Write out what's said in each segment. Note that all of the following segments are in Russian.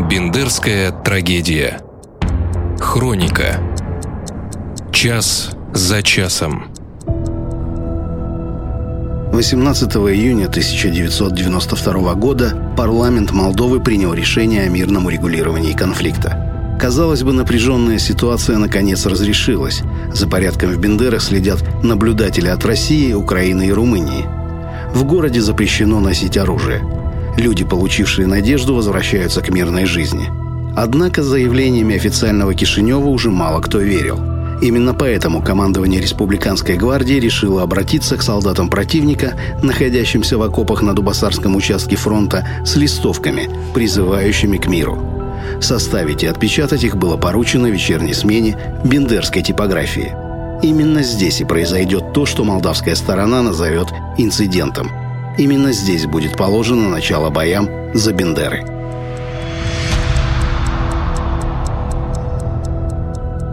Бендерская трагедия. Хроника. Час за часом. 18 июня 1992 года парламент Молдовы принял решение о мирном урегулировании конфликта. Казалось бы, напряженная ситуация наконец разрешилась. За порядком в Бендерах следят наблюдатели от России, Украины и Румынии. В городе запрещено носить оружие. Люди, получившие надежду, возвращаются к мирной жизни. Однако заявлениями официального Кишинева уже мало кто верил – Именно поэтому командование Республиканской гвардии решило обратиться к солдатам противника, находящимся в окопах на Дубасарском участке фронта, с листовками, призывающими к миру. Составить и отпечатать их было поручено вечерней смене бендерской типографии. Именно здесь и произойдет то, что молдавская сторона назовет инцидентом. Именно здесь будет положено начало боям за Бендеры.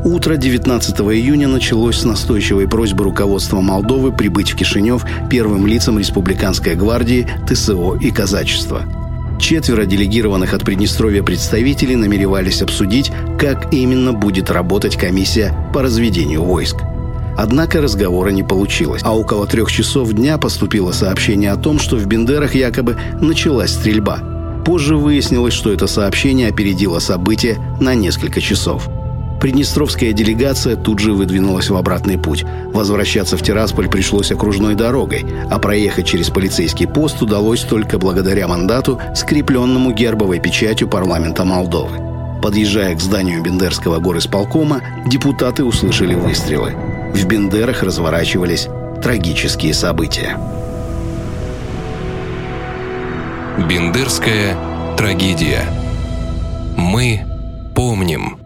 Утро 19 июня началось с настойчивой просьбы руководства Молдовы прибыть в Кишинев первым лицам Республиканской гвардии, ТСО и казачества. Четверо делегированных от Приднестровья представителей намеревались обсудить, как именно будет работать комиссия по разведению войск. Однако разговора не получилось, а около трех часов дня поступило сообщение о том, что в Бендерах якобы началась стрельба. Позже выяснилось, что это сообщение опередило события на несколько часов – Приднестровская делегация тут же выдвинулась в обратный путь. Возвращаться в Тирасполь пришлось окружной дорогой, а проехать через полицейский пост удалось только благодаря мандату, скрепленному гербовой печатью парламента Молдовы. Подъезжая к зданию Бендерского горисполкома, депутаты услышали выстрелы. В Бендерах разворачивались трагические события. Бендерская трагедия. Мы помним.